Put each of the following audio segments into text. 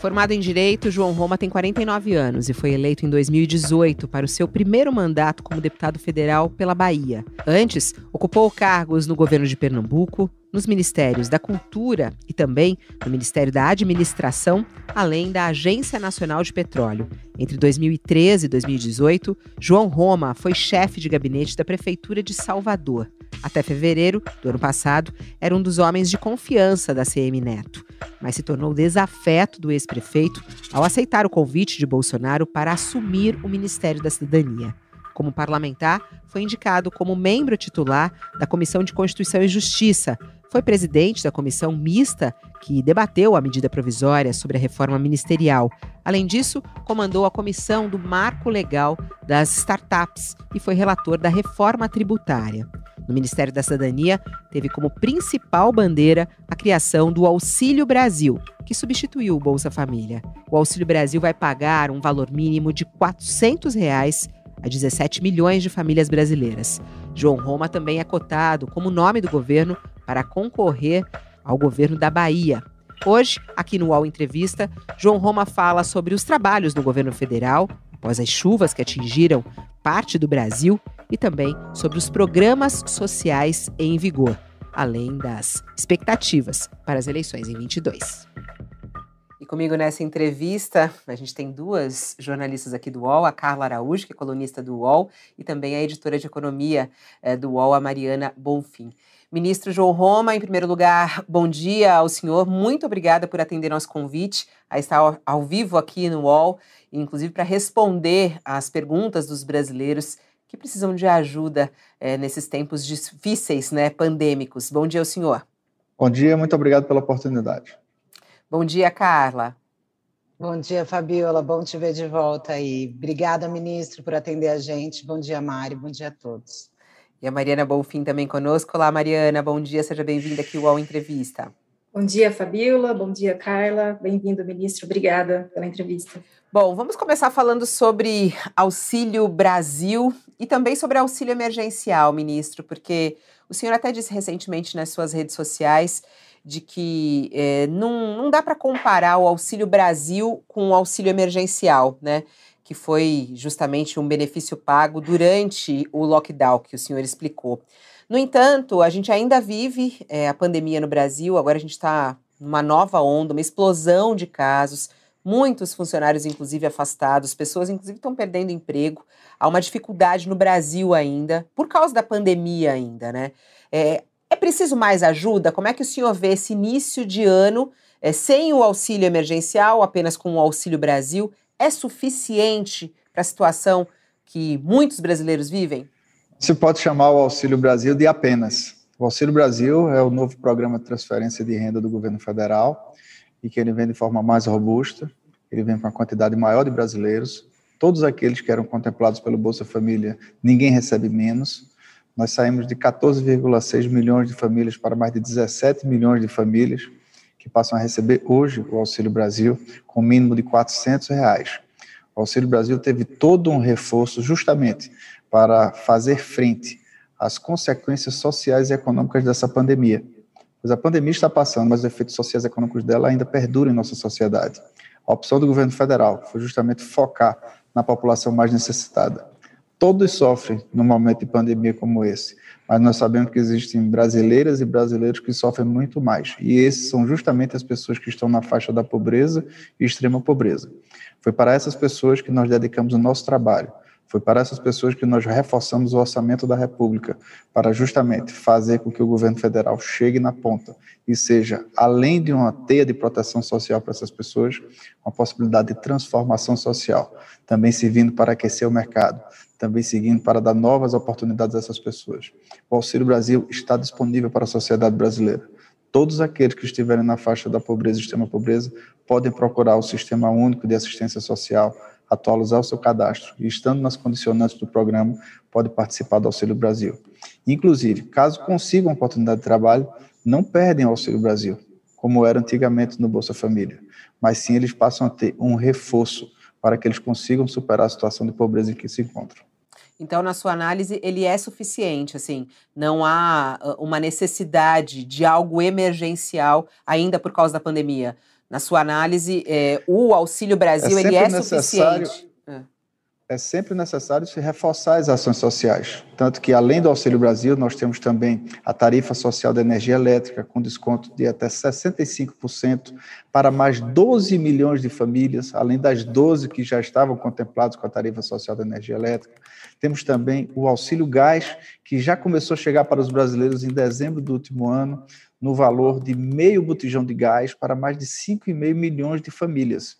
Formado em Direito, João Roma tem 49 anos e foi eleito em 2018 para o seu primeiro mandato como deputado federal pela Bahia. Antes, ocupou cargos no governo de Pernambuco, nos Ministérios da Cultura e também no Ministério da Administração, além da Agência Nacional de Petróleo. Entre 2013 e 2018, João Roma foi chefe de gabinete da Prefeitura de Salvador. Até fevereiro do ano passado, era um dos homens de confiança da CM Neto, mas se tornou desafeto do ex-prefeito ao aceitar o convite de Bolsonaro para assumir o Ministério da Cidadania. Como parlamentar, foi indicado como membro titular da Comissão de Constituição e Justiça, foi presidente da comissão mista que debateu a medida provisória sobre a reforma ministerial. Além disso, comandou a comissão do marco legal das startups e foi relator da reforma tributária. No Ministério da Cidadania, teve como principal bandeira a criação do Auxílio Brasil, que substituiu o Bolsa Família. O Auxílio Brasil vai pagar um valor mínimo de 400 reais a 17 milhões de famílias brasileiras. João Roma também é cotado como nome do governo para concorrer ao governo da Bahia. Hoje, aqui no UOL Entrevista, João Roma fala sobre os trabalhos no governo federal, após as chuvas que atingiram parte do Brasil, e também sobre os programas sociais em vigor, além das expectativas para as eleições em 22. E comigo nessa entrevista, a gente tem duas jornalistas aqui do UOL, a Carla Araújo, que é colunista do UOL, e também a editora de economia é, do UOL, a Mariana Bonfim. Ministro João Roma, em primeiro lugar, bom dia ao senhor. Muito obrigada por atender nosso convite a estar ao vivo aqui no UOL, inclusive para responder às perguntas dos brasileiros que precisam de ajuda é, nesses tempos difíceis, né, pandêmicos. Bom dia ao senhor. Bom dia, muito obrigado pela oportunidade. Bom dia, Carla. Bom dia, Fabiola. Bom te ver de volta aí. Obrigada, ministro, por atender a gente. Bom dia, Mari. Bom dia a todos. E a Mariana Bonfim também conosco. Olá, Mariana, bom dia, seja bem-vinda aqui ao Entrevista. Bom dia, Fabiola, bom dia, Carla, bem-vindo, ministro, obrigada pela entrevista. Bom, vamos começar falando sobre Auxílio Brasil e também sobre auxílio emergencial, ministro, porque o senhor até disse recentemente nas suas redes sociais de que é, não, não dá para comparar o Auxílio Brasil com o auxílio emergencial, né? que foi justamente um benefício pago durante o lockdown que o senhor explicou. No entanto, a gente ainda vive é, a pandemia no Brasil, agora a gente está numa nova onda, uma explosão de casos, muitos funcionários, inclusive, afastados, pessoas, inclusive, estão perdendo emprego. Há uma dificuldade no Brasil ainda, por causa da pandemia ainda, né? É, é preciso mais ajuda? Como é que o senhor vê esse início de ano é, sem o auxílio emergencial, apenas com o Auxílio Brasil? é suficiente para a situação que muitos brasileiros vivem? Se pode chamar o Auxílio Brasil de apenas. O Auxílio Brasil é o novo programa de transferência de renda do governo federal e que ele vem de forma mais robusta, ele vem com uma quantidade maior de brasileiros. Todos aqueles que eram contemplados pelo Bolsa Família, ninguém recebe menos. Nós saímos de 14,6 milhões de famílias para mais de 17 milhões de famílias que passam a receber hoje o Auxílio Brasil com mínimo de 400 reais. O Auxílio Brasil teve todo um reforço justamente para fazer frente às consequências sociais e econômicas dessa pandemia. Pois a pandemia está passando, mas os efeitos sociais e econômicos dela ainda perduram em nossa sociedade. A opção do governo federal foi justamente focar na população mais necessitada. Todos sofrem num momento de pandemia como esse, mas nós sabemos que existem brasileiras e brasileiros que sofrem muito mais. E esses são justamente as pessoas que estão na faixa da pobreza e extrema pobreza. Foi para essas pessoas que nós dedicamos o nosso trabalho. Foi para essas pessoas que nós reforçamos o orçamento da República, para justamente fazer com que o governo federal chegue na ponta e seja, além de uma teia de proteção social para essas pessoas, uma possibilidade de transformação social, também servindo para aquecer o mercado, também seguindo para dar novas oportunidades a essas pessoas. O Auxílio Brasil está disponível para a sociedade brasileira. Todos aqueles que estiverem na faixa da pobreza e extrema pobreza podem procurar o Sistema Único de Assistência Social, atualizar o seu cadastro e, estando nas condicionantes do programa, pode participar do Auxílio Brasil. Inclusive, caso consigam oportunidade de trabalho, não perdem o Auxílio Brasil. como era antigamente no Bolsa Família, mas sim eles passam a ter um reforço para que eles consigam superar a situação de pobreza em que se encontram. Então, na sua análise, ele é suficiente, assim, não há ah, uma necessidade de algo emergencial ainda por causa da pandemia. Na sua análise, é, o Auxílio Brasil é ele é suficiente? É sempre necessário se reforçar as ações sociais. Tanto que, além do Auxílio Brasil, nós temos também a tarifa social da energia elétrica, com desconto de até 65% para mais 12 milhões de famílias, além das 12 que já estavam contempladas com a tarifa social da energia elétrica. Temos também o Auxílio Gás, que já começou a chegar para os brasileiros em dezembro do último ano, no valor de meio botijão de gás para mais de 5,5 milhões de famílias.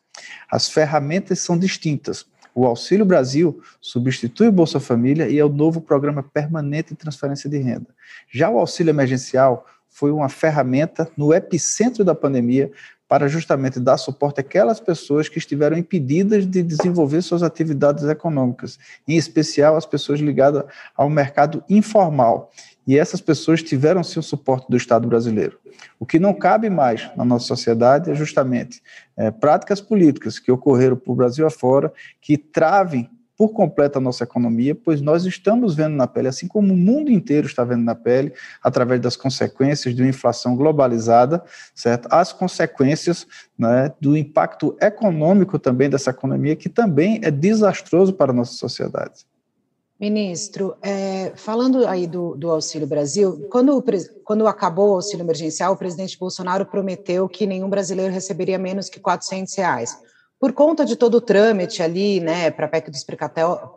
As ferramentas são distintas. O Auxílio Brasil substitui o Bolsa Família e é o novo programa permanente de transferência de renda. Já o auxílio emergencial foi uma ferramenta no epicentro da pandemia para justamente dar suporte àquelas pessoas que estiveram impedidas de desenvolver suas atividades econômicas, em especial as pessoas ligadas ao mercado informal. E essas pessoas tiveram sim o suporte do Estado brasileiro. O que não cabe mais na nossa sociedade é justamente é, práticas políticas que ocorreram por Brasil afora, que travem por completo a nossa economia, pois nós estamos vendo na pele, assim como o mundo inteiro está vendo na pele, através das consequências de uma inflação globalizada, certo? As consequências né, do impacto econômico também dessa economia, que também é desastroso para a nossa sociedade. Ministro, é, falando aí do, do, Auxílio Brasil, quando, quando acabou o auxílio emergencial, o presidente Bolsonaro prometeu que nenhum brasileiro receberia menos que 400 reais. Por conta de todo o trâmite ali, né, para a PEC dos precatórios,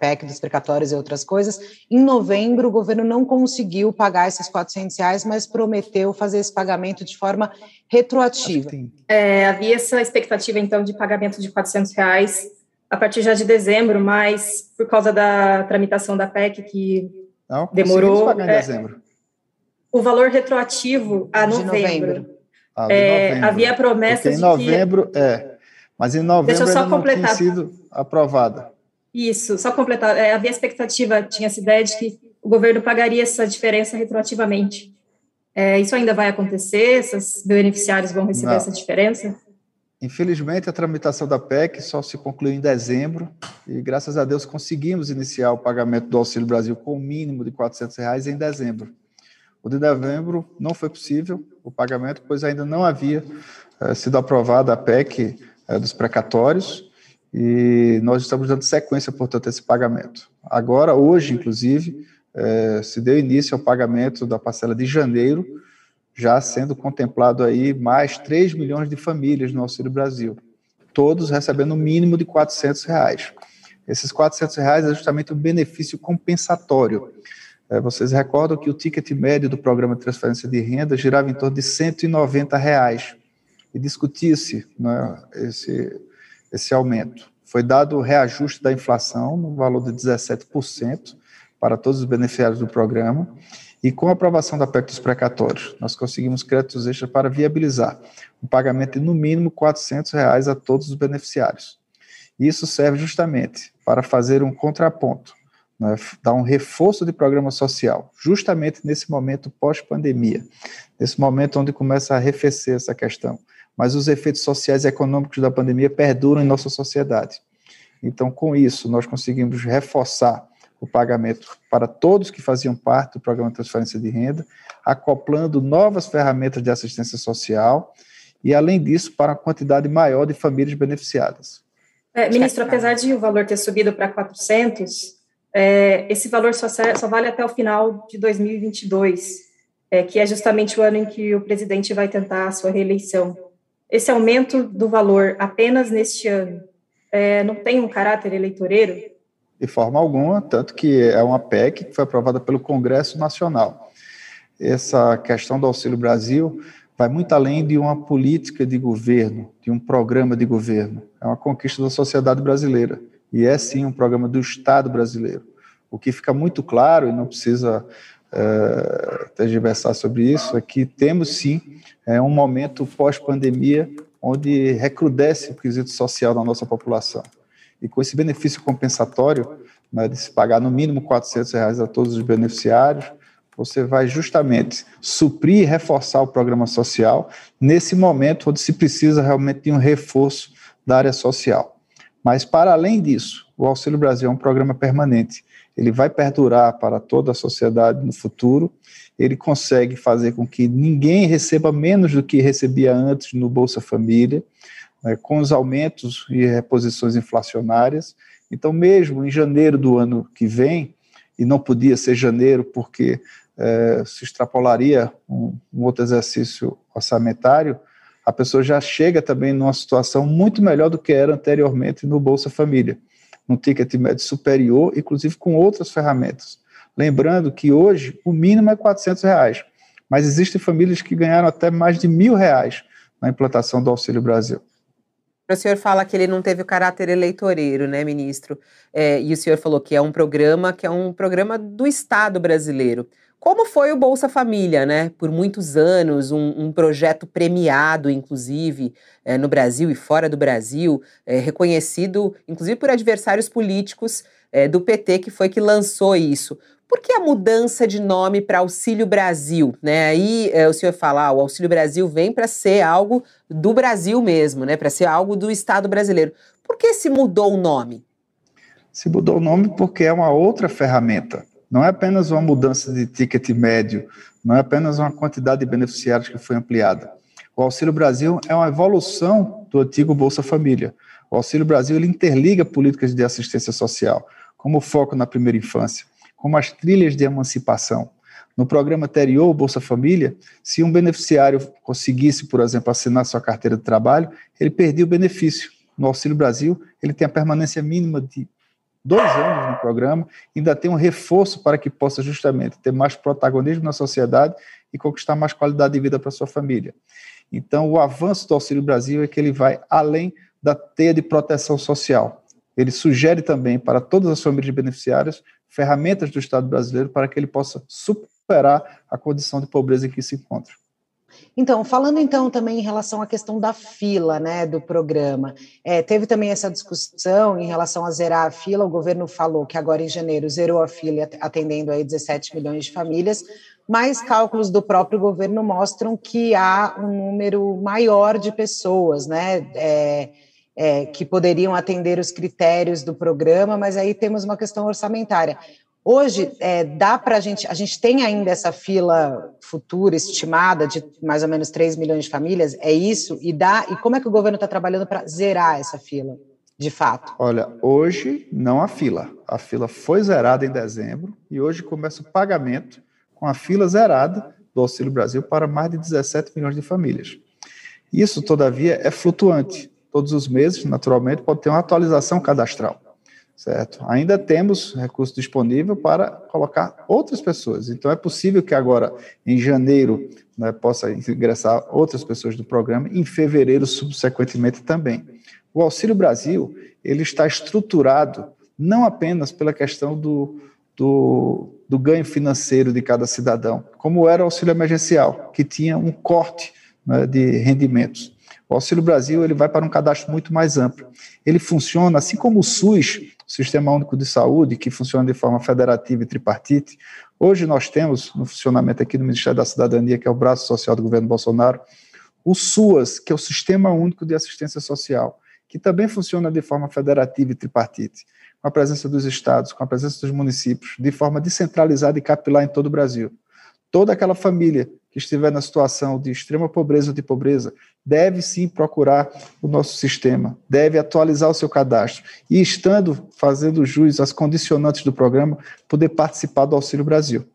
PEC dos precatórios e outras coisas, em novembro o governo não conseguiu pagar esses 400 reais, mas prometeu fazer esse pagamento de forma retroativa. É, havia essa expectativa, então, de pagamento de 400 reais a partir já de dezembro, mas por causa da tramitação da PEC que Não, demorou. Pagar em é, dezembro. O valor retroativo a novembro. novembro. Ah, é, novembro. Havia promessa Porque em novembro, que... é. Mas em novembro Deixa eu só completar. não tinha sido aprovada. Isso, só completar. É, havia expectativa, tinha essa ideia de que o governo pagaria essa diferença retroativamente. É, isso ainda vai acontecer? Esses beneficiários vão receber não. essa diferença? Infelizmente, a tramitação da PEC só se concluiu em dezembro e, graças a Deus, conseguimos iniciar o pagamento do Auxílio Brasil com o mínimo de 400 reais em dezembro. O de novembro não foi possível o pagamento, pois ainda não havia eh, sido aprovada a PEC eh, dos precatórios e nós estamos dando sequência, portanto, a esse pagamento. Agora, hoje, inclusive, eh, se deu início ao pagamento da parcela de janeiro, já sendo contemplado aí mais 3 milhões de famílias no Auxílio Brasil, todos recebendo o um mínimo de 400 reais. Esses 400 reais é justamente um benefício compensatório. É, vocês recordam que o ticket médio do programa de transferência de renda girava em torno de 190 reais e discutia-se né, esse, esse aumento. Foi dado o reajuste da inflação no valor de 17% para todos os beneficiários do programa e com a aprovação da PEC dos precatórios, nós conseguimos créditos extras para viabilizar o pagamento de no mínimo 400 reais a todos os beneficiários. Isso serve justamente para fazer um contraponto, né, dar um reforço de programa social, justamente nesse momento pós-pandemia, nesse momento onde começa a arrefecer essa questão. Mas os efeitos sociais e econômicos da pandemia perduram em nossa sociedade. Então, com isso, nós conseguimos reforçar o pagamento para todos que faziam parte do programa de transferência de renda, acoplando novas ferramentas de assistência social e, além disso, para uma quantidade maior de famílias beneficiadas. É, ministro, apesar de o valor ter subido para 400, é, esse valor só, só, vale até o final de 2022, é, que é justamente o ano em que o presidente vai tentar a sua reeleição. Esse aumento do valor apenas neste ano é, não tem um caráter eleitoreiro? De forma alguma, tanto que é uma PEC que foi aprovada pelo Congresso Nacional. Essa questão do Auxílio Brasil vai muito além de uma política de governo, de um programa de governo. É uma conquista da sociedade brasileira e é sim um programa do Estado brasileiro. O que fica muito claro, e não precisa é, tergiversar sobre isso, é que temos sim é, um momento pós-pandemia onde recrudesce o quesito social da nossa população e com esse benefício compensatório, né, de se pagar no mínimo 400 reais a todos os beneficiários, você vai justamente suprir e reforçar o programa social nesse momento onde se precisa realmente de um reforço da área social. Mas, para além disso, o Auxílio Brasil é um programa permanente. Ele vai perdurar para toda a sociedade no futuro. Ele consegue fazer com que ninguém receba menos do que recebia antes no Bolsa Família, né, com os aumentos e reposições inflacionárias. Então, mesmo em janeiro do ano que vem, e não podia ser janeiro porque é, se extrapolaria um, um outro exercício orçamentário, a pessoa já chega também numa situação muito melhor do que era anteriormente no Bolsa Família, num ticket médio superior, inclusive com outras ferramentas. Lembrando que hoje o mínimo é 400 reais, mas existem famílias que ganharam até mais de mil reais na implantação do Auxílio Brasil. O senhor fala que ele não teve o caráter eleitoreiro, né, ministro? É, e o senhor falou que é um programa que é um programa do Estado brasileiro. Como foi o Bolsa Família, né? Por muitos anos, um, um projeto premiado, inclusive, é, no Brasil e fora do Brasil, é, reconhecido, inclusive, por adversários políticos é, do PT, que foi que lançou isso. Por que a mudança de nome para Auxílio Brasil? Né? Aí é, o senhor fala, ah, o Auxílio Brasil vem para ser algo do Brasil mesmo, né? para ser algo do Estado brasileiro. Por que se mudou o nome? Se mudou o nome porque é uma outra ferramenta. Não é apenas uma mudança de ticket médio, não é apenas uma quantidade de beneficiários que foi ampliada. O Auxílio Brasil é uma evolução do antigo Bolsa Família. O Auxílio Brasil ele interliga políticas de assistência social, como o foco na primeira infância, como as trilhas de emancipação. No programa anterior, o Bolsa Família, se um beneficiário conseguisse, por exemplo, assinar sua carteira de trabalho, ele perdia o benefício. No Auxílio Brasil, ele tem a permanência mínima de dois anos no programa, ainda tem um reforço para que possa justamente ter mais protagonismo na sociedade e conquistar mais qualidade de vida para sua família. Então, o avanço do Auxílio Brasil é que ele vai além da teia de proteção social. Ele sugere também para todas as famílias beneficiárias ferramentas do Estado brasileiro para que ele possa superar a condição de pobreza em que se encontra. Então, falando então também em relação à questão da fila, né, do programa, é, teve também essa discussão em relação a zerar a fila. O governo falou que agora em janeiro zerou a fila, atendendo aí 17 milhões de famílias, mas cálculos do próprio governo mostram que há um número maior de pessoas, né, é, é, que poderiam atender os critérios do programa, mas aí temos uma questão orçamentária. Hoje, é, dá para a gente, a gente tem ainda essa fila futura estimada de mais ou menos 3 milhões de famílias, é isso? E dá, e como é que o governo está trabalhando para zerar essa fila, de fato? Olha, hoje não há fila. A fila foi zerada em dezembro e hoje começa o pagamento com a fila zerada do Auxílio Brasil para mais de 17 milhões de famílias. Isso, todavia, é flutuante. Todos os meses, naturalmente, pode ter uma atualização cadastral certo? Ainda temos recurso disponível para colocar outras pessoas. Então é possível que agora, em janeiro, né, possa ingressar outras pessoas do programa, em fevereiro, subsequentemente também. O Auxílio Brasil ele está estruturado não apenas pela questão do, do, do ganho financeiro de cada cidadão, como era o auxílio emergencial, que tinha um corte né, de rendimentos. O Auxílio Brasil ele vai para um cadastro muito mais amplo. Ele funciona assim como o SUS, Sistema Único de Saúde, que funciona de forma federativa e tripartite. Hoje nós temos no funcionamento aqui do Ministério da Cidadania, que é o braço social do governo Bolsonaro, o SUAS, que é o Sistema Único de Assistência Social, que também funciona de forma federativa e tripartite, com a presença dos estados, com a presença dos municípios, de forma descentralizada e capilar em todo o Brasil. Toda aquela família que estiver na situação de extrema pobreza ou de pobreza, deve sim procurar o nosso sistema, deve atualizar o seu cadastro e, estando fazendo jus às condicionantes do programa, poder participar do Auxílio Brasil.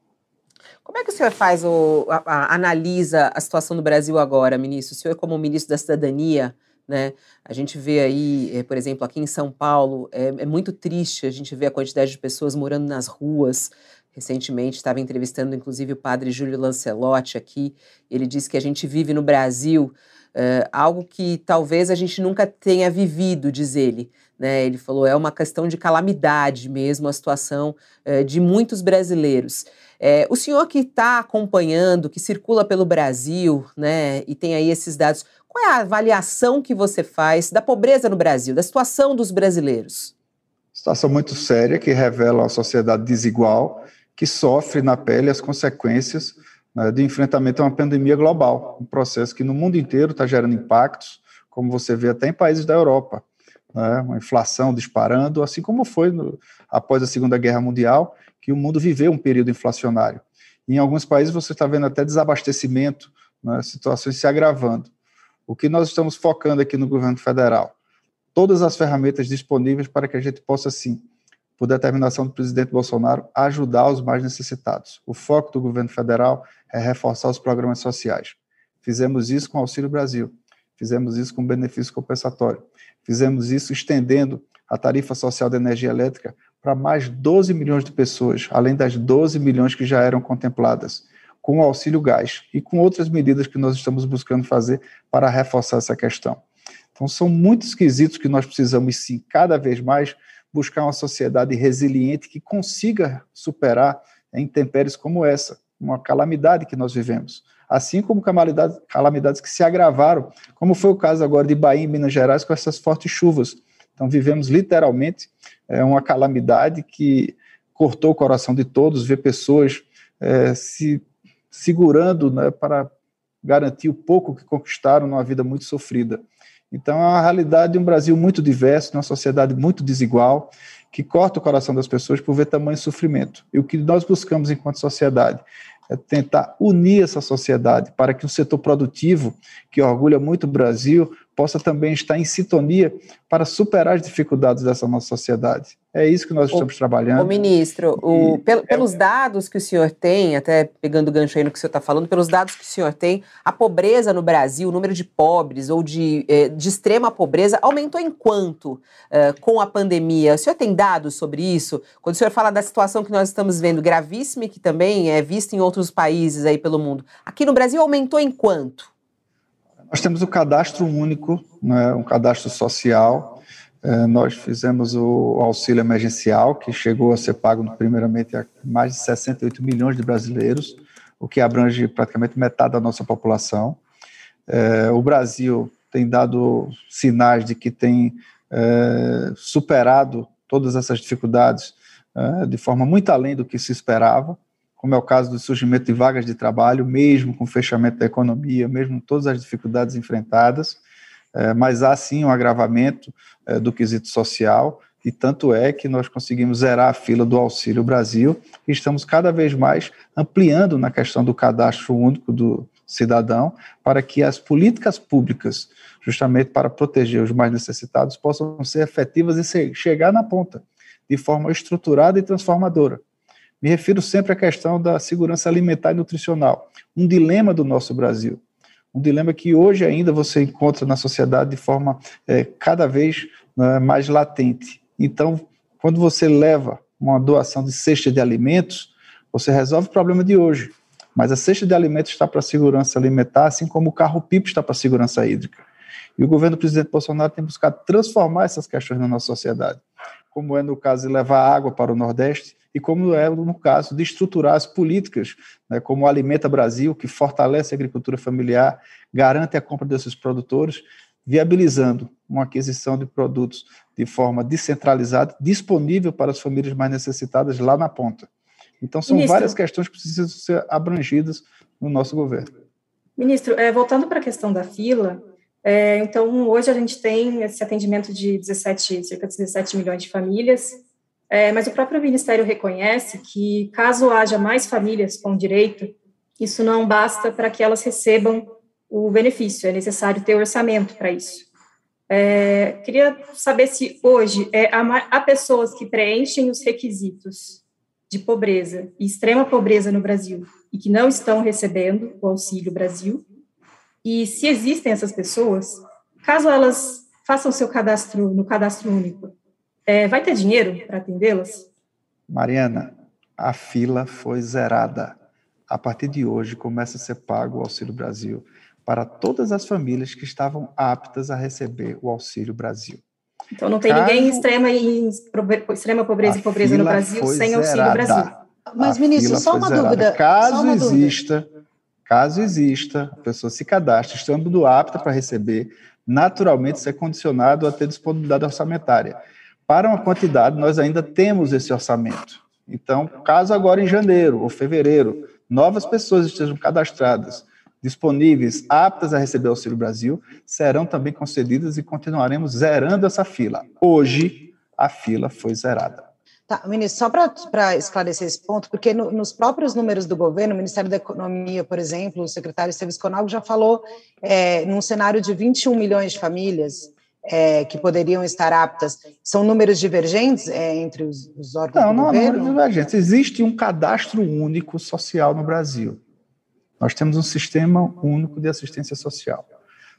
Como é que o senhor faz, o, a, a, analisa a situação do Brasil agora, ministro? O senhor, como ministro da Cidadania, né? A gente vê aí, é, por exemplo, aqui em São Paulo, é, é muito triste a gente ver a quantidade de pessoas morando nas ruas, Recentemente estava entrevistando, inclusive, o padre Júlio Lancelotti aqui. Ele disse que a gente vive no Brasil uh, algo que talvez a gente nunca tenha vivido, diz ele. Né? Ele falou é uma questão de calamidade mesmo a situação uh, de muitos brasileiros. É, o senhor que está acompanhando, que circula pelo Brasil, né, e tem aí esses dados, qual é a avaliação que você faz da pobreza no Brasil, da situação dos brasileiros? Situação muito séria que revela uma sociedade desigual que sofre na pele as consequências né, do enfrentamento a uma pandemia global, um processo que no mundo inteiro está gerando impactos, como você vê até em países da Europa, né, uma inflação disparando, assim como foi no, após a Segunda Guerra Mundial, que o mundo viveu um período inflacionário. Em alguns países você está vendo até desabastecimento, né, situações se agravando. O que nós estamos focando aqui no governo federal? Todas as ferramentas disponíveis para que a gente possa, sim, por determinação do presidente Bolsonaro, ajudar os mais necessitados. O foco do governo federal é reforçar os programas sociais. Fizemos isso com o Auxílio Brasil, fizemos isso com benefício compensatório, fizemos isso estendendo a tarifa social da energia elétrica para mais 12 milhões de pessoas, além das 12 milhões que já eram contempladas, com o auxílio gás e com outras medidas que nós estamos buscando fazer para reforçar essa questão. Então, são muitos quesitos que nós precisamos, sim, cada vez mais buscar uma sociedade resiliente que consiga superar intempéries como essa, uma calamidade que nós vivemos. Assim como calamidades, calamidades que se agravaram, como foi o caso agora de Bahia e Minas Gerais com essas fortes chuvas. Então, vivemos literalmente é, uma calamidade que cortou o coração de todos, ver pessoas é, se segurando né, para garantir o pouco que conquistaram numa vida muito sofrida. Então, é uma realidade de um Brasil muito diverso, de uma sociedade muito desigual, que corta o coração das pessoas por ver tamanho sofrimento. E o que nós buscamos enquanto sociedade é tentar unir essa sociedade para que o setor produtivo, que orgulha muito o Brasil, possa também estar em sintonia para superar as dificuldades dessa nossa sociedade. É isso que nós estamos o, trabalhando. O ministro, o, é, pelos dados que o senhor tem, até pegando o gancho aí no que o senhor está falando, pelos dados que o senhor tem, a pobreza no Brasil, o número de pobres ou de, eh, de extrema pobreza, aumentou em quanto eh, com a pandemia? O senhor tem dados sobre isso? Quando o senhor fala da situação que nós estamos vendo, gravíssima e que também é vista em outros países aí pelo mundo, aqui no Brasil aumentou em quanto? Nós temos o cadastro único, né, um cadastro social. É, nós fizemos o auxílio emergencial, que chegou a ser pago primeiramente a mais de 68 milhões de brasileiros, o que abrange praticamente metade da nossa população. É, o Brasil tem dado sinais de que tem é, superado todas essas dificuldades é, de forma muito além do que se esperava como é o caso do surgimento de vagas de trabalho, mesmo com o fechamento da economia, mesmo com todas as dificuldades enfrentadas, é, mas há sim um agravamento é, do quesito social, e tanto é que nós conseguimos zerar a fila do Auxílio Brasil e estamos cada vez mais ampliando na questão do cadastro único do cidadão para que as políticas públicas, justamente para proteger os mais necessitados, possam ser efetivas e chegar na ponta, de forma estruturada e transformadora. Me refiro sempre à questão da segurança alimentar e nutricional, um dilema do nosso Brasil. Um dilema que hoje ainda você encontra na sociedade de forma é, cada vez né, mais latente. Então, quando você leva uma doação de cesta de alimentos, você resolve o problema de hoje. Mas a cesta de alimentos está para a segurança alimentar, assim como o carro-pipo está para a segurança hídrica. E o governo do presidente Bolsonaro tem buscado transformar essas questões na nossa sociedade, como é no caso de levar água para o Nordeste, e como é no caso de estruturar as políticas, né, como o Alimenta Brasil, que fortalece a agricultura familiar, garante a compra desses produtores, viabilizando uma aquisição de produtos de forma descentralizada, disponível para as famílias mais necessitadas lá na ponta. Então, são Ministro, várias questões que precisam ser abrangidas no nosso governo. Ministro, é, voltando para a questão da fila, é, então, hoje a gente tem esse atendimento de 17, cerca de 17 milhões de famílias, é, mas o próprio Ministério reconhece que, caso haja mais famílias com direito, isso não basta para que elas recebam o benefício, é necessário ter orçamento para isso. É, queria saber se hoje é, há, há pessoas que preenchem os requisitos de pobreza e extrema pobreza no Brasil e que não estão recebendo o Auxílio Brasil, e se existem essas pessoas, caso elas façam seu cadastro no cadastro único, é, vai ter dinheiro para atendê-las? Mariana, a fila foi zerada. A partir de hoje começa a ser pago o Auxílio Brasil para todas as famílias que estavam aptas a receber o Auxílio Brasil. Então não tem Caso... ninguém em extrema, em extrema pobreza e pobreza no Brasil sem zerada. Auxílio Brasil. Mas, a ministro, só uma zerada. dúvida. Caso uma exista, dúvida. caso exista, a pessoa se cadastre estando apta para receber, naturalmente isso é condicionado a ter disponibilidade orçamentária. Para uma quantidade, nós ainda temos esse orçamento. Então, caso agora em janeiro ou fevereiro, novas pessoas estejam cadastradas, disponíveis, aptas a receber o Auxílio Brasil, serão também concedidas e continuaremos zerando essa fila. Hoje, a fila foi zerada. Tá, ministro, só para esclarecer esse ponto, porque no, nos próprios números do governo, o Ministério da Economia, por exemplo, o secretário Esteves Conalgo já falou é, num cenário de 21 milhões de famílias é, que poderiam estar aptas. São números divergentes é, entre os, os órgãos não, do não, governo? Não, não divergentes. Existe um cadastro único social no Brasil. Nós temos um sistema único de assistência social.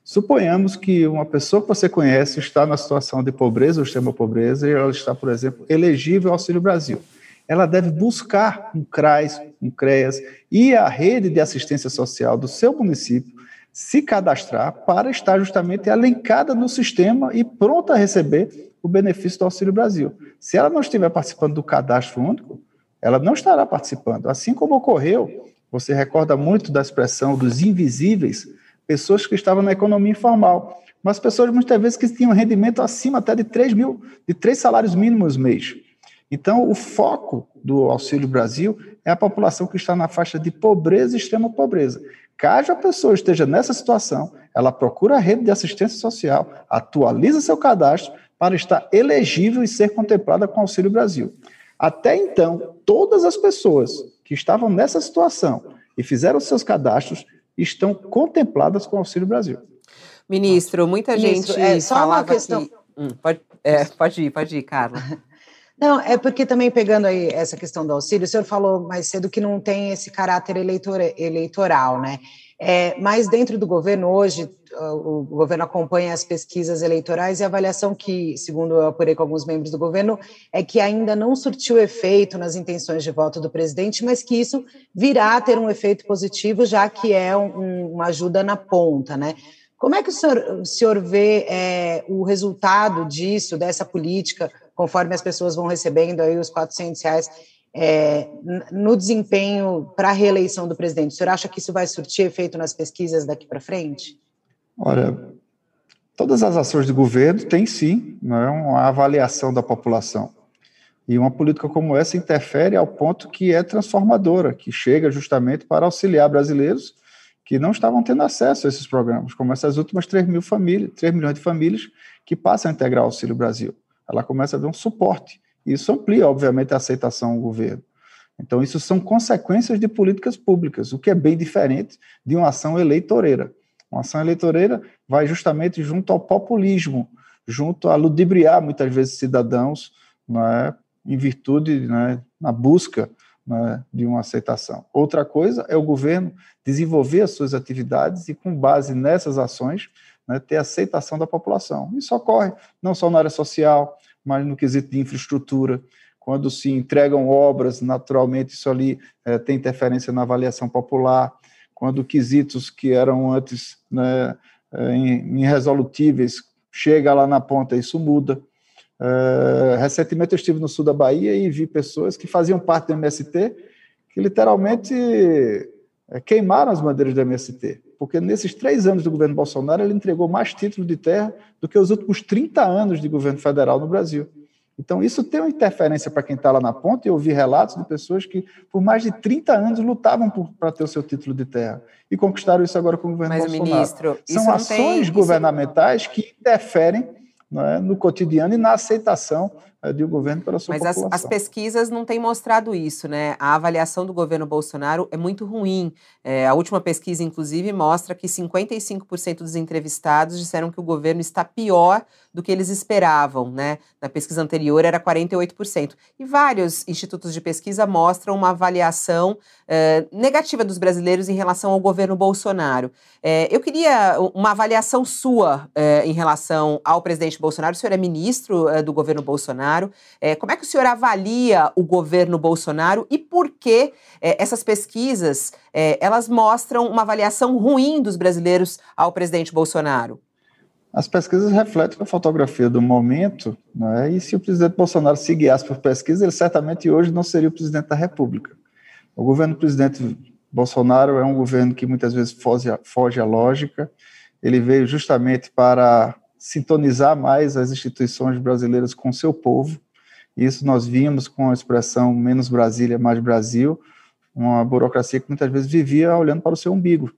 Suponhamos que uma pessoa que você conhece está na situação de pobreza ou extrema pobreza e ela está, por exemplo, elegível ao Auxílio Brasil. Ela deve buscar um CRAS, um CREAS e a rede de assistência social do seu município se cadastrar para estar justamente alencada no sistema e pronta a receber o benefício do Auxílio Brasil. Se ela não estiver participando do cadastro único, ela não estará participando. Assim como ocorreu, você recorda muito da expressão dos invisíveis, pessoas que estavam na economia informal, mas pessoas muitas vezes que tinham rendimento acima até de 3 mil, de três salários mínimos mês. Então, o foco do Auxílio Brasil é a população que está na faixa de pobreza e extrema pobreza. Caso a pessoa esteja nessa situação, ela procura a rede de assistência social, atualiza seu cadastro para estar elegível e ser contemplada com o Auxílio Brasil. Até então, todas as pessoas que estavam nessa situação e fizeram seus cadastros estão contempladas com o Auxílio Brasil. Ministro, muita Ministro, gente é, só falava uma questão... que... Hum, pode, é, pode ir, pode ir, Carla. Não, é porque também pegando aí essa questão do auxílio, o senhor falou mais cedo que não tem esse caráter eleitor, eleitoral, né? É, mas dentro do governo hoje, o governo acompanha as pesquisas eleitorais e a avaliação que, segundo eu apurei com alguns membros do governo, é que ainda não surtiu efeito nas intenções de voto do presidente, mas que isso virá a ter um efeito positivo, já que é um, uma ajuda na ponta, né? Como é que o senhor, o senhor vê é, o resultado disso, dessa política, conforme as pessoas vão recebendo aí os 400 reais é, no desempenho para a reeleição do presidente? O senhor acha que isso vai surtir efeito nas pesquisas daqui para frente? Olha, todas as ações de governo têm sim né, uma avaliação da população. E uma política como essa interfere ao ponto que é transformadora, que chega justamente para auxiliar brasileiros que não estavam tendo acesso a esses programas, como essas últimas 3 mil famílias, 3 milhões de famílias que passam a integrar o Auxílio Brasil. Ela começa a ver um suporte. Isso amplia, obviamente, a aceitação ao governo. Então, isso são consequências de políticas públicas, o que é bem diferente de uma ação eleitoreira. Uma ação eleitoreira vai justamente junto ao populismo, junto a ludibriar, muitas vezes, cidadãos, é, em virtude, é, na busca né, de uma aceitação. Outra coisa é o governo desenvolver as suas atividades e, com base nessas ações, né, ter aceitação da população. Isso ocorre não só na área social, mas no quesito de infraestrutura. Quando se entregam obras, naturalmente isso ali é, tem interferência na avaliação popular. Quando quesitos que eram antes né, é, irresolutíveis chega lá na ponta, isso muda. Uh, recentemente eu estive no sul da Bahia e vi pessoas que faziam parte do MST que literalmente queimaram as bandeiras do MST, porque nesses três anos do governo Bolsonaro ele entregou mais títulos de terra do que os últimos 30 anos de governo federal no Brasil. Então, isso tem uma interferência para quem está lá na ponta. Eu ouvi relatos de pessoas que, por mais de 30 anos, lutavam para ter o seu título de terra e conquistaram isso agora com o governo Mas, Bolsonaro. Ministro, São ações tem, governamentais isso... que interferem é, no cotidiano e na aceitação de um governo pela sua Mas população. Mas as, as, pesquisas não têm mostrado isso, né? A avaliação do governo Bolsonaro é muito ruim. É, a última pesquisa, inclusive, mostra que 55% dos entrevistados disseram que o governo está pior do que eles esperavam, né? Na pesquisa anterior era 48%. E vários institutos de pesquisa mostram uma avaliação é, negativa dos brasileiros em relação ao governo Bolsonaro. É, eu queria uma avaliação sua é, em relação ao presidente Bolsonaro. O senhor é ministro do governo Bolsonaro. Como é que o senhor avalia o governo Bolsonaro e por que essas pesquisas elas mostram uma avaliação ruim dos brasileiros ao presidente Bolsonaro? As pesquisas refletem a fotografia do momento, né? e se o presidente Bolsonaro se guiasse por pesquisa, ele certamente hoje não seria o presidente da República. O governo do presidente Bolsonaro é um governo que muitas vezes foge, foge à lógica, ele veio justamente para sintonizar mais as instituições brasileiras com seu povo, Isso nós vimos com a expressão menos Brasília, mais Brasil, uma burocracia que muitas vezes vivia olhando para o seu umbigo.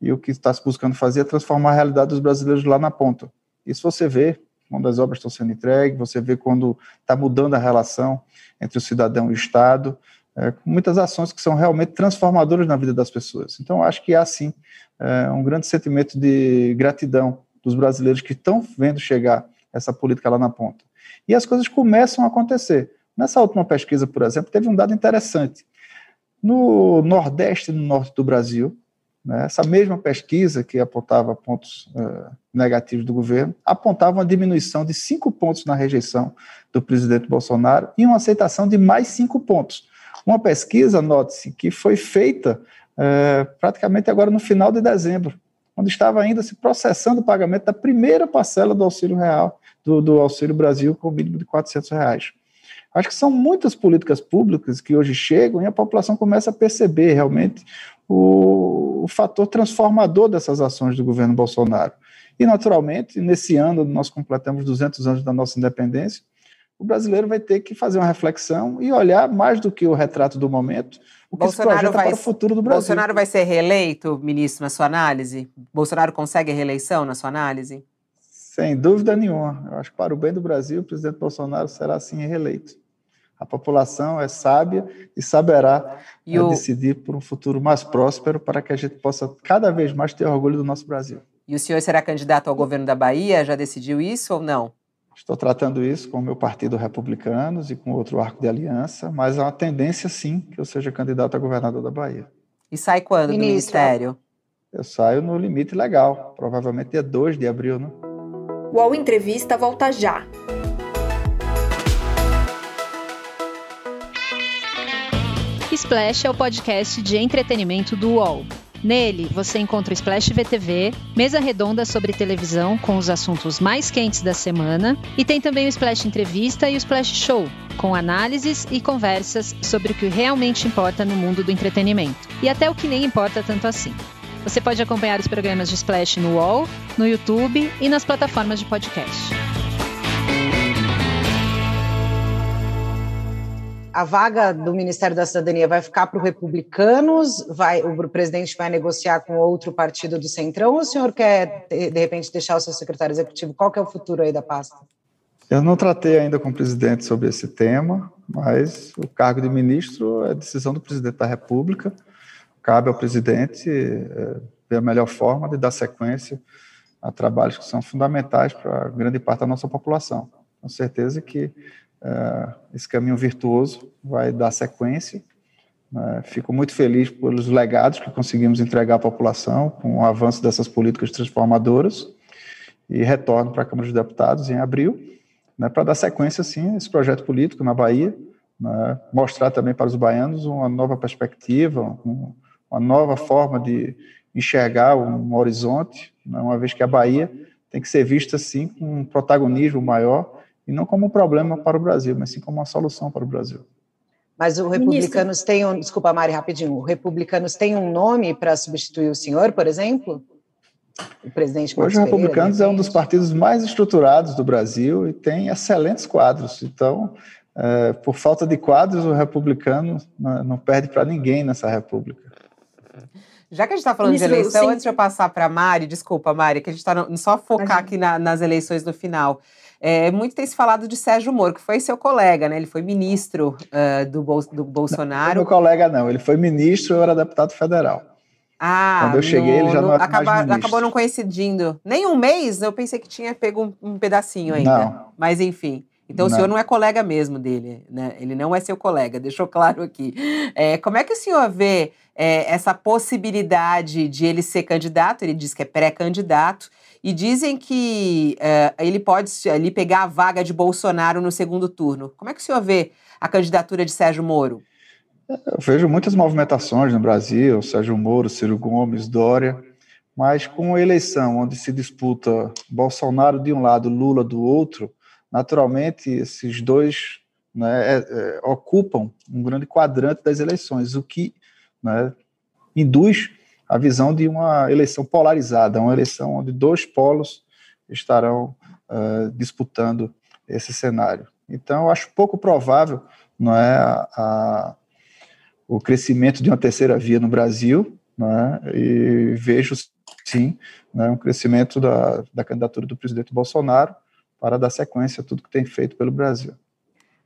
E o que está se buscando fazer é transformar a realidade dos brasileiros lá na ponta. Isso você vê quando as obras estão sendo entregues, você vê quando está mudando a relação entre o cidadão e o Estado, é, com muitas ações que são realmente transformadoras na vida das pessoas. Então, acho que há sim é, um grande sentimento de gratidão dos brasileiros que estão vendo chegar essa política lá na ponta. E as coisas começam a acontecer. Nessa última pesquisa, por exemplo, teve um dado interessante. No Nordeste e no Norte do Brasil, né, essa mesma pesquisa que apontava pontos uh, negativos do governo, apontava uma diminuição de cinco pontos na rejeição do presidente Bolsonaro e uma aceitação de mais cinco pontos. Uma pesquisa, note-se, que foi feita uh, praticamente agora no final de dezembro, quando estava ainda se processando o pagamento da primeira parcela do Auxílio Real, do, do Auxílio Brasil, com o mínimo de 400 reais. Acho que são muitas políticas públicas que hoje chegam e a população começa a perceber realmente o, o fator transformador dessas ações do governo Bolsonaro. E, naturalmente, nesse ano, nós completamos 200 anos da nossa independência, o brasileiro vai ter que fazer uma reflexão e olhar mais do que o retrato do momento, o que Bolsonaro se vai, para o futuro do Brasil. Bolsonaro vai ser reeleito, ministro, na sua análise? Bolsonaro consegue a reeleição, na sua análise? Sem dúvida nenhuma. Eu acho que para o bem do Brasil, o presidente Bolsonaro será sim reeleito. A população é sábia e saberá e é, o... decidir por um futuro mais próspero para que a gente possa cada vez mais ter orgulho do nosso Brasil. E o senhor será candidato ao governo da Bahia? Já decidiu isso ou não? Estou tratando isso com o meu partido Republicanos e com outro arco de aliança, mas há uma tendência sim que eu seja candidato a governador da Bahia. E sai quando Ministro. do ministério? Eu saio no limite legal, provavelmente dia 2 de abril, né? O UOL Entrevista volta já. Splash é o podcast de entretenimento do UOL. Nele, você encontra o Splash VTV, mesa redonda sobre televisão com os assuntos mais quentes da semana, e tem também o Splash Entrevista e o Splash Show, com análises e conversas sobre o que realmente importa no mundo do entretenimento, e até o que nem importa tanto assim. Você pode acompanhar os programas de Splash no UOL, no YouTube e nas plataformas de podcast. A vaga do Ministério da Cidadania vai ficar para os republicanos? Vai, o presidente vai negociar com outro partido do Centrão? Ou o senhor quer, de repente, deixar o seu secretário executivo? Qual que é o futuro aí da pasta? Eu não tratei ainda com o presidente sobre esse tema, mas o cargo de ministro é decisão do presidente da República. Cabe ao presidente é, ver a melhor forma de dar sequência a trabalhos que são fundamentais para grande parte da nossa população. Com certeza que é, esse caminho virtuoso vai dar sequência. É, fico muito feliz pelos legados que conseguimos entregar à população com o avanço dessas políticas transformadoras e retorno para a Câmara dos Deputados em abril, né, para dar sequência, sim, a esse projeto político na Bahia, né, mostrar também para os baianos uma nova perspectiva, um, uma nova forma de enxergar um horizonte, né, uma vez que a Bahia tem que ser vista, assim, com um protagonismo maior e não como um problema para o Brasil, mas sim como uma solução para o Brasil. Mas o Republicanos tem um, desculpa, Mari, rapidinho, o Republicanos tem um nome para substituir o senhor, por exemplo? O presidente Marcos Hoje o Republicanos é um dos partidos mais estruturados do Brasil e tem excelentes quadros. Então, é, por falta de quadros, o republicano não, não perde para ninguém nessa república. Já que a gente está falando Ministro, de eleição, sim. antes de eu passar para a Mari, desculpa, Mari, que a gente está só focar aqui na, nas eleições no final. É, muito tem se falado de Sérgio Moro, que foi seu colega, né? Ele foi ministro uh, do, Bol do Bolsonaro. Não, meu colega não, ele foi ministro, eu era deputado federal. Ah, Quando eu cheguei, no, ele já não era acaba, mais ministro. Acabou não coincidindo. Nem um mês, eu pensei que tinha pego um, um pedacinho ainda. Não. Mas enfim. Então não. o senhor não é colega mesmo dele, né? Ele não é seu colega, deixou claro aqui. É, como é que o senhor vê é, essa possibilidade de ele ser candidato? Ele diz que é pré-candidato e dizem que é, ele pode ali pegar a vaga de Bolsonaro no segundo turno. Como é que o senhor vê a candidatura de Sérgio Moro? Eu vejo muitas movimentações no Brasil, Sérgio Moro, Ciro Gomes, Dória, mas com a eleição onde se disputa Bolsonaro de um lado, Lula do outro, naturalmente esses dois né, é, é, ocupam um grande quadrante das eleições, o que né, induz a visão de uma eleição polarizada, uma eleição onde dois polos estarão uh, disputando esse cenário. Então, eu acho pouco provável não é, a, a, o crescimento de uma terceira via no Brasil, não é, e vejo, sim, né, um crescimento da, da candidatura do presidente Bolsonaro para dar sequência a tudo que tem feito pelo Brasil.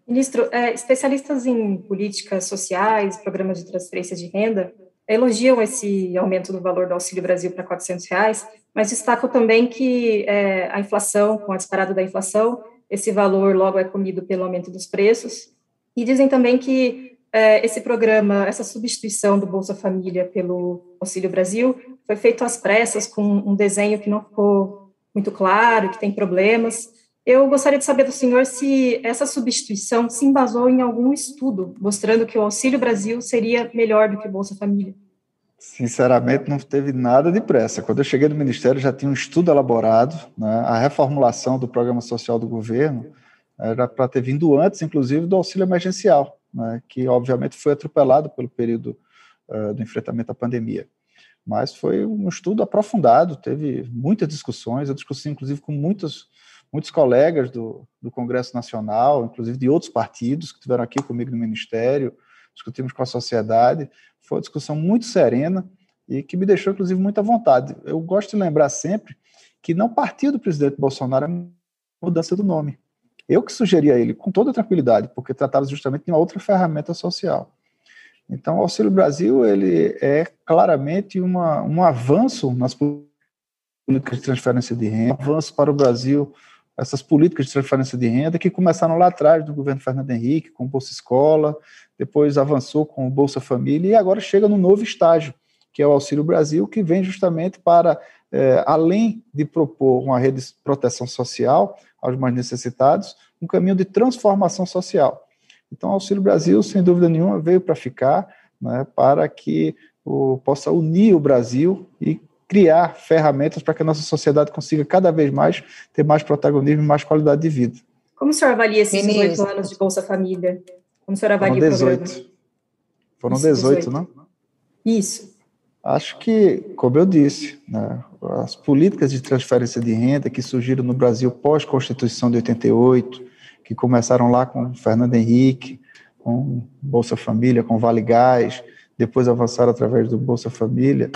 Ministro, é, especialistas em políticas sociais, programas de transferência de renda, elogiam esse aumento do valor do Auxílio Brasil para 400 reais, mas destacam também que é, a inflação, com a disparada da inflação, esse valor logo é comido pelo aumento dos preços, e dizem também que é, esse programa, essa substituição do Bolsa Família pelo Auxílio Brasil, foi feito às pressas, com um desenho que não ficou muito claro, que tem problemas. Eu gostaria de saber do senhor se essa substituição se embasou em algum estudo mostrando que o Auxílio Brasil seria melhor do que o Bolsa Família. Sinceramente, não teve nada de pressa. Quando eu cheguei no Ministério, já tinha um estudo elaborado, né? a reformulação do programa social do governo era para ter vindo antes, inclusive, do auxílio emergencial, né? que obviamente foi atropelado pelo período uh, do enfrentamento à pandemia. Mas foi um estudo aprofundado, teve muitas discussões, eu discuti inclusive com muitos muitos colegas do, do Congresso Nacional, inclusive de outros partidos que estiveram aqui comigo no Ministério, discutimos com a sociedade. Foi uma discussão muito serena e que me deixou, inclusive, muita vontade. Eu gosto de lembrar sempre que não partiu do presidente Bolsonaro a mudança do nome. Eu que sugeri a ele, com toda tranquilidade, porque tratava justamente de uma outra ferramenta social. Então, o Auxílio Brasil ele é claramente uma, um avanço nas políticas de transferência de renda, um avanço para o Brasil essas políticas de transferência de renda que começaram lá atrás do governo Fernando Henrique, com Bolsa Escola, depois avançou com Bolsa Família e agora chega no novo estágio, que é o Auxílio Brasil, que vem justamente para, é, além de propor uma rede de proteção social aos mais necessitados, um caminho de transformação social. Então, o Auxílio Brasil, sem dúvida nenhuma, veio para ficar, né, para que o, possa unir o Brasil e criar ferramentas para que a nossa sociedade consiga cada vez mais ter mais protagonismo e mais qualidade de vida. Como o senhor avalia esses 18 anos de Bolsa Família? Como o senhor avalia Foram 18. o programa? Foram Isso, 18, 18, não? Isso. Acho que, como eu disse, né, as políticas de transferência de renda que surgiram no Brasil pós-Constituição de 88, que começaram lá com Fernando Henrique, com Bolsa Família, com Vale Gás, depois avançaram através do Bolsa Família,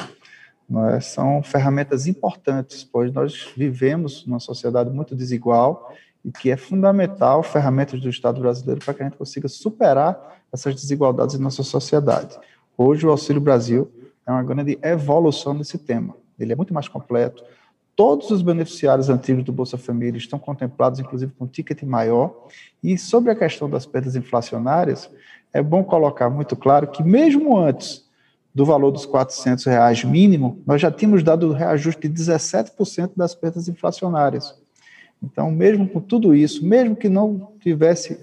é? são ferramentas importantes, pois nós vivemos numa sociedade muito desigual e que é fundamental ferramentas do Estado brasileiro para que a gente consiga superar essas desigualdades em nossa sociedade. Hoje o Auxílio Brasil é uma grande evolução nesse tema. Ele é muito mais completo. Todos os beneficiários antigos do Bolsa Família estão contemplados, inclusive com um ticket maior. E sobre a questão das perdas inflacionárias, é bom colocar muito claro que mesmo antes do valor dos 400 reais mínimo, nós já tínhamos dado reajuste de 17% das perdas inflacionárias. Então, mesmo com tudo isso, mesmo que não tivesse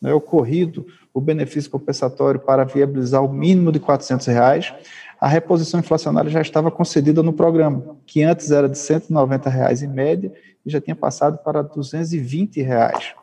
né, ocorrido o benefício compensatório para viabilizar o mínimo de 400 reais, a reposição inflacionária já estava concedida no programa, que antes era de 190 reais em média e já tinha passado para 220 reais.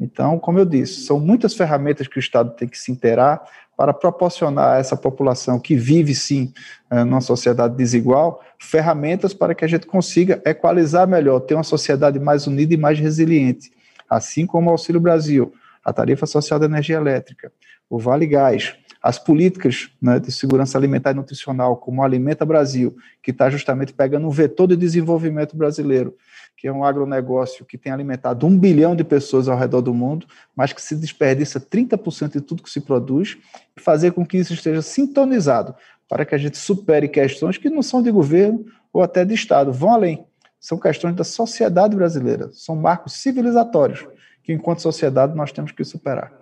Então, como eu disse, são muitas ferramentas que o Estado tem que se inteirar para proporcionar a essa população que vive, sim, eh, numa sociedade desigual, ferramentas para que a gente consiga equalizar melhor, ter uma sociedade mais unida e mais resiliente. Assim como o Auxílio Brasil, a tarifa social da energia elétrica, o Vale Gás, as políticas né, de segurança alimentar e nutricional, como Alimenta Brasil, que está justamente pegando um vetor de desenvolvimento brasileiro que é um agronegócio que tem alimentado um bilhão de pessoas ao redor do mundo, mas que se desperdiça 30% de tudo que se produz, e fazer com que isso esteja sintonizado para que a gente supere questões que não são de governo ou até de Estado, vão além. São questões da sociedade brasileira, são marcos civilizatórios que, enquanto sociedade, nós temos que superar.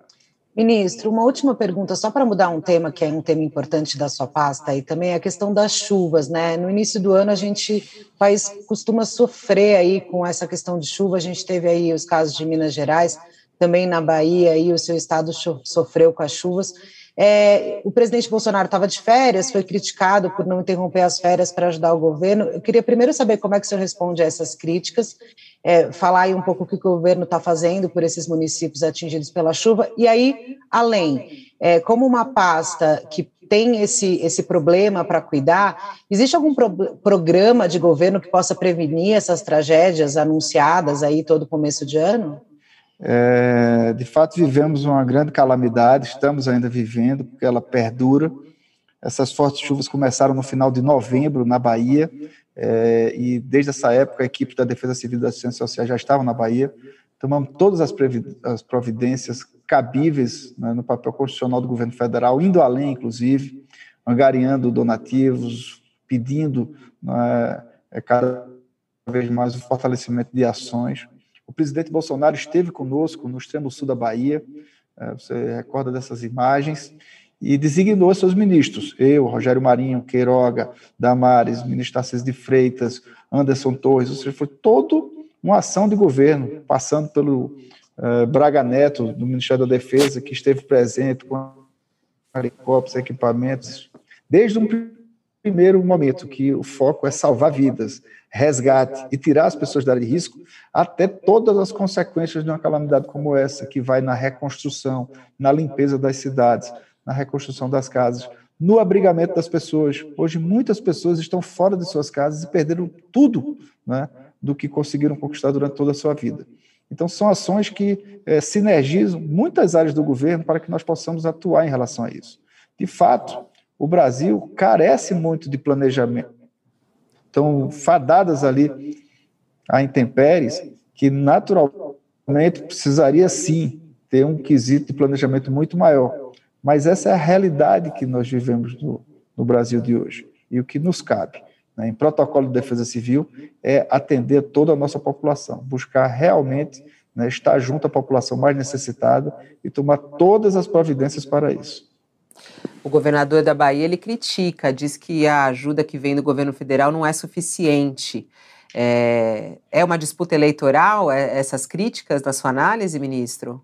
Ministro, uma última pergunta, só para mudar um tema que é um tema importante da sua pasta e também a questão das chuvas, né? No início do ano a gente faz, costuma sofrer aí com essa questão de chuva, a gente teve aí os casos de Minas Gerais, também na Bahia aí o seu estado sofreu com as chuvas. É, o presidente Bolsonaro estava de férias, foi criticado por não interromper as férias para ajudar o governo. Eu queria primeiro saber como é que o senhor responde a essas críticas, é, falar aí um pouco o que o governo está fazendo por esses municípios atingidos pela chuva, e aí, além, é, como uma pasta que tem esse, esse problema para cuidar, existe algum pro, programa de governo que possa prevenir essas tragédias anunciadas aí todo começo de ano? É, de fato, vivemos uma grande calamidade, estamos ainda vivendo, porque ela perdura. Essas fortes chuvas começaram no final de novembro na Bahia, é, e desde essa época a equipe da Defesa Civil e da Assistência Social já estava na Bahia. Tomamos todas as, as providências cabíveis né, no papel constitucional do governo federal, indo além, inclusive, angariando donativos, pedindo né, é, cada vez mais o fortalecimento de ações. O presidente Bolsonaro esteve conosco no extremo sul da Bahia, é, você recorda dessas imagens, e designou seus ministros, eu, Rogério Marinho, Queiroga, Damares, ministro Tarcísio de Freitas, Anderson Torres, ou seja, foi toda uma ação de governo, passando pelo uh, Braga Neto, do Ministério da Defesa, que esteve presente com helicópteros, equipamentos, desde um primeiro momento, que o foco é salvar vidas, resgate e tirar as pessoas da área de risco, até todas as consequências de uma calamidade como essa, que vai na reconstrução, na limpeza das cidades, na reconstrução das casas, no abrigamento das pessoas. Hoje, muitas pessoas estão fora de suas casas e perderam tudo né, do que conseguiram conquistar durante toda a sua vida. Então, são ações que é, sinergizam muitas áreas do governo para que nós possamos atuar em relação a isso. De fato, o Brasil carece muito de planejamento. Estão fadadas ali a intempéries que, naturalmente, precisaria sim ter um quesito de planejamento muito maior. Mas essa é a realidade que nós vivemos no, no Brasil de hoje. E o que nos cabe né, em protocolo de defesa civil é atender toda a nossa população, buscar realmente né, estar junto à população mais necessitada e tomar todas as providências para isso. O governador da Bahia ele critica, diz que a ajuda que vem do governo federal não é suficiente. É, é uma disputa eleitoral é, essas críticas da sua análise, ministro?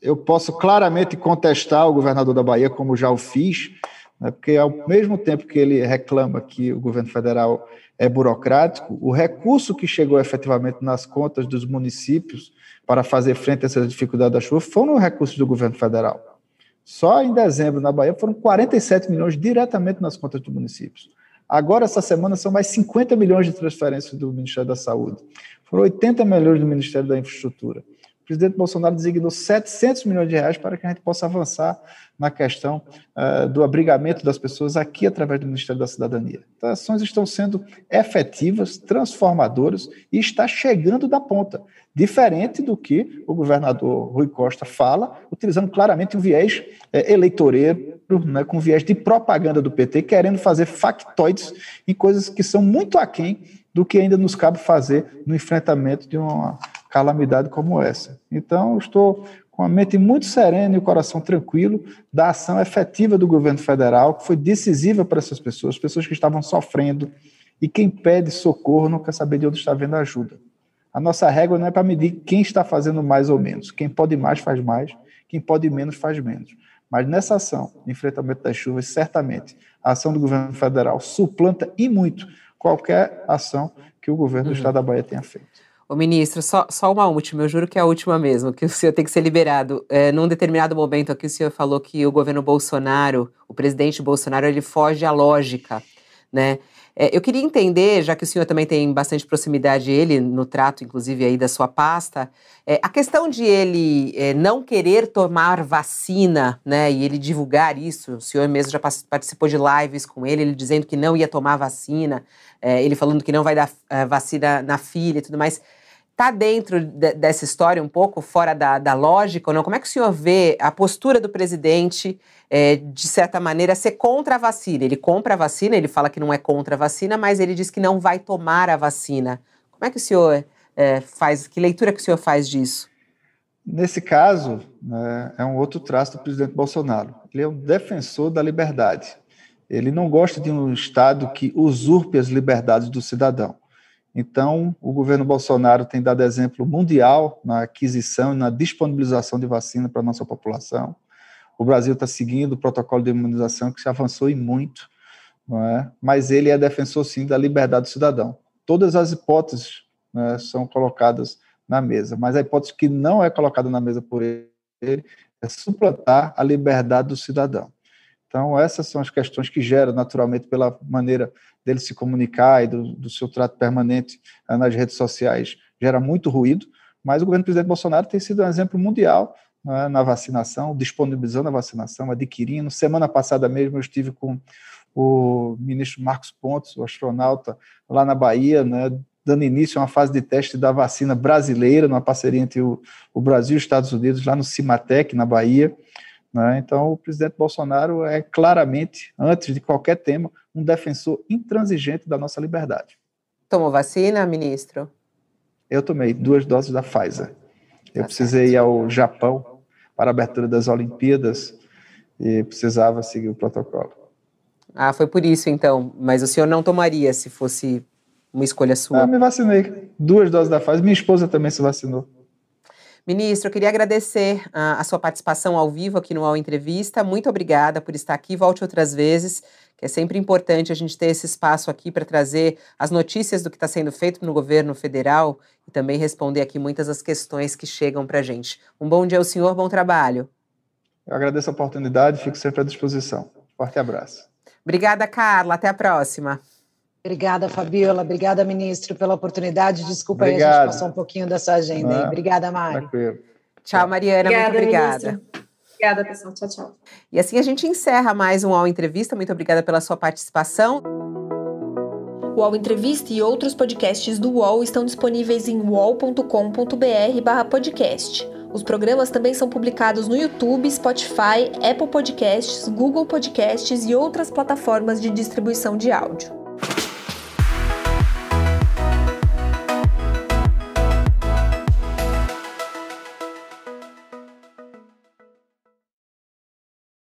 Eu posso claramente contestar o governador da Bahia, como já o fiz, né, porque ao mesmo tempo que ele reclama que o governo federal é burocrático, o recurso que chegou efetivamente nas contas dos municípios para fazer frente a essa dificuldade da chuva foram recursos do governo federal. Só em dezembro, na Bahia, foram 47 milhões diretamente nas contas dos municípios. Agora, essa semana, são mais 50 milhões de transferências do Ministério da Saúde. Foram 80 milhões do Ministério da Infraestrutura presidente Bolsonaro designou 700 milhões de reais para que a gente possa avançar na questão uh, do abrigamento das pessoas aqui através do Ministério da Cidadania. Então, as ações estão sendo efetivas, transformadoras e está chegando da ponta, diferente do que o governador Rui Costa fala, utilizando claramente um viés é, eleitoreiro, né, com viés de propaganda do PT, querendo fazer factoides em coisas que são muito aquém do que ainda nos cabe fazer no enfrentamento de uma calamidade como essa. Então, estou com a mente muito serena e o coração tranquilo da ação efetiva do governo federal, que foi decisiva para essas pessoas, pessoas que estavam sofrendo, e quem pede socorro não quer saber de onde está vendo ajuda. A nossa régua não é para medir quem está fazendo mais ou menos. Quem pode mais faz mais, quem pode menos faz menos. Mas nessa ação, enfrentamento das chuvas, certamente a ação do governo federal suplanta e muito qualquer ação que o governo do uhum. Estado da Bahia tenha feito. Ô ministro, só, só uma última, eu juro que é a última mesmo, que o senhor tem que ser liberado. É, num determinado momento aqui, o senhor falou que o governo Bolsonaro, o presidente Bolsonaro, ele foge à lógica, né? É, eu queria entender, já que o senhor também tem bastante proximidade ele no trato, inclusive aí da sua pasta, é, a questão de ele é, não querer tomar vacina, né, e ele divulgar isso, o senhor mesmo já participou de lives com ele, ele dizendo que não ia tomar vacina, é, ele falando que não vai dar é, vacina na filha e tudo mais está dentro de, dessa história um pouco fora da, da, lógica ou não? Como é que o senhor vê a postura do presidente, é, de certa maneira, ser contra a vacina? Ele compra a vacina, ele fala que não é contra a vacina, mas ele diz que não vai tomar a vacina. Como é que o senhor é, faz, que leitura que o senhor faz disso? Nesse caso, né, é um outro traço do presidente Bolsonaro. Ele é um defensor da liberdade. Ele não gosta de um Estado que usurpe as liberdades do cidadão. Então, o governo Bolsonaro tem dado exemplo mundial na aquisição e na disponibilização de vacina para a nossa população. O Brasil está seguindo o protocolo de imunização que se avançou em muito, não é? mas ele é defensor, sim, da liberdade do cidadão. Todas as hipóteses né, são colocadas na mesa, mas a hipótese que não é colocada na mesa por ele é suplantar a liberdade do cidadão. Então, essas são as questões que geram, naturalmente, pela maneira dele se comunicar e do, do seu trato permanente eh, nas redes sociais, gera muito ruído, Mas o governo do presidente Bolsonaro tem sido um exemplo mundial né, na vacinação, disponibilizando a vacinação, adquirindo. Semana passada mesmo eu estive com o ministro Marcos Pontes, o astronauta, lá na Bahia, né, dando início a uma fase de teste da vacina brasileira, numa parceria entre o, o Brasil e os Estados Unidos, lá no Cimatec, na Bahia. Né? Então, o presidente Bolsonaro é claramente, antes de qualquer tema, um defensor intransigente da nossa liberdade. Tomou vacina, ministro? Eu tomei duas doses da Pfizer. Eu tá precisei certo. ir ao Japão para a abertura das Olimpíadas e precisava seguir o protocolo. Ah, foi por isso então. Mas o senhor não tomaria se fosse uma escolha sua? Ah, me vacinei. Duas doses da Pfizer. Minha esposa também se vacinou. Ministro, eu queria agradecer a, a, sua participação ao vivo aqui no UOL Entrevista. Muito obrigada por estar aqui. Volte outras vezes, que é sempre importante a gente ter esse espaço aqui para trazer as notícias do que está sendo feito no governo federal e também responder aqui muitas das questões que chegam para a gente. Um bom dia ao senhor, bom trabalho. Eu agradeço a oportunidade, fico sempre à disposição. Forte abraço. Obrigada, Carla. Até a próxima. Obrigada, Fabiola. Obrigada, ministro, pela oportunidade. Desculpa Obrigado. aí, a gente passou um pouquinho da sua agenda. Aí. Obrigada, Mari. Tranquilo. Tchau, Mariana. Obrigada, muito obrigada. Ministro. Obrigada, pessoal. Tchau, tchau. E assim a gente encerra mais um UOL Entrevista. Muito obrigada pela sua participação. O UOL Entrevista e outros podcasts do UOL estão disponíveis em uol.com.br podcast. Os programas também são publicados no YouTube, Spotify, Apple Podcasts, Google Podcasts e outras plataformas de distribuição de áudio.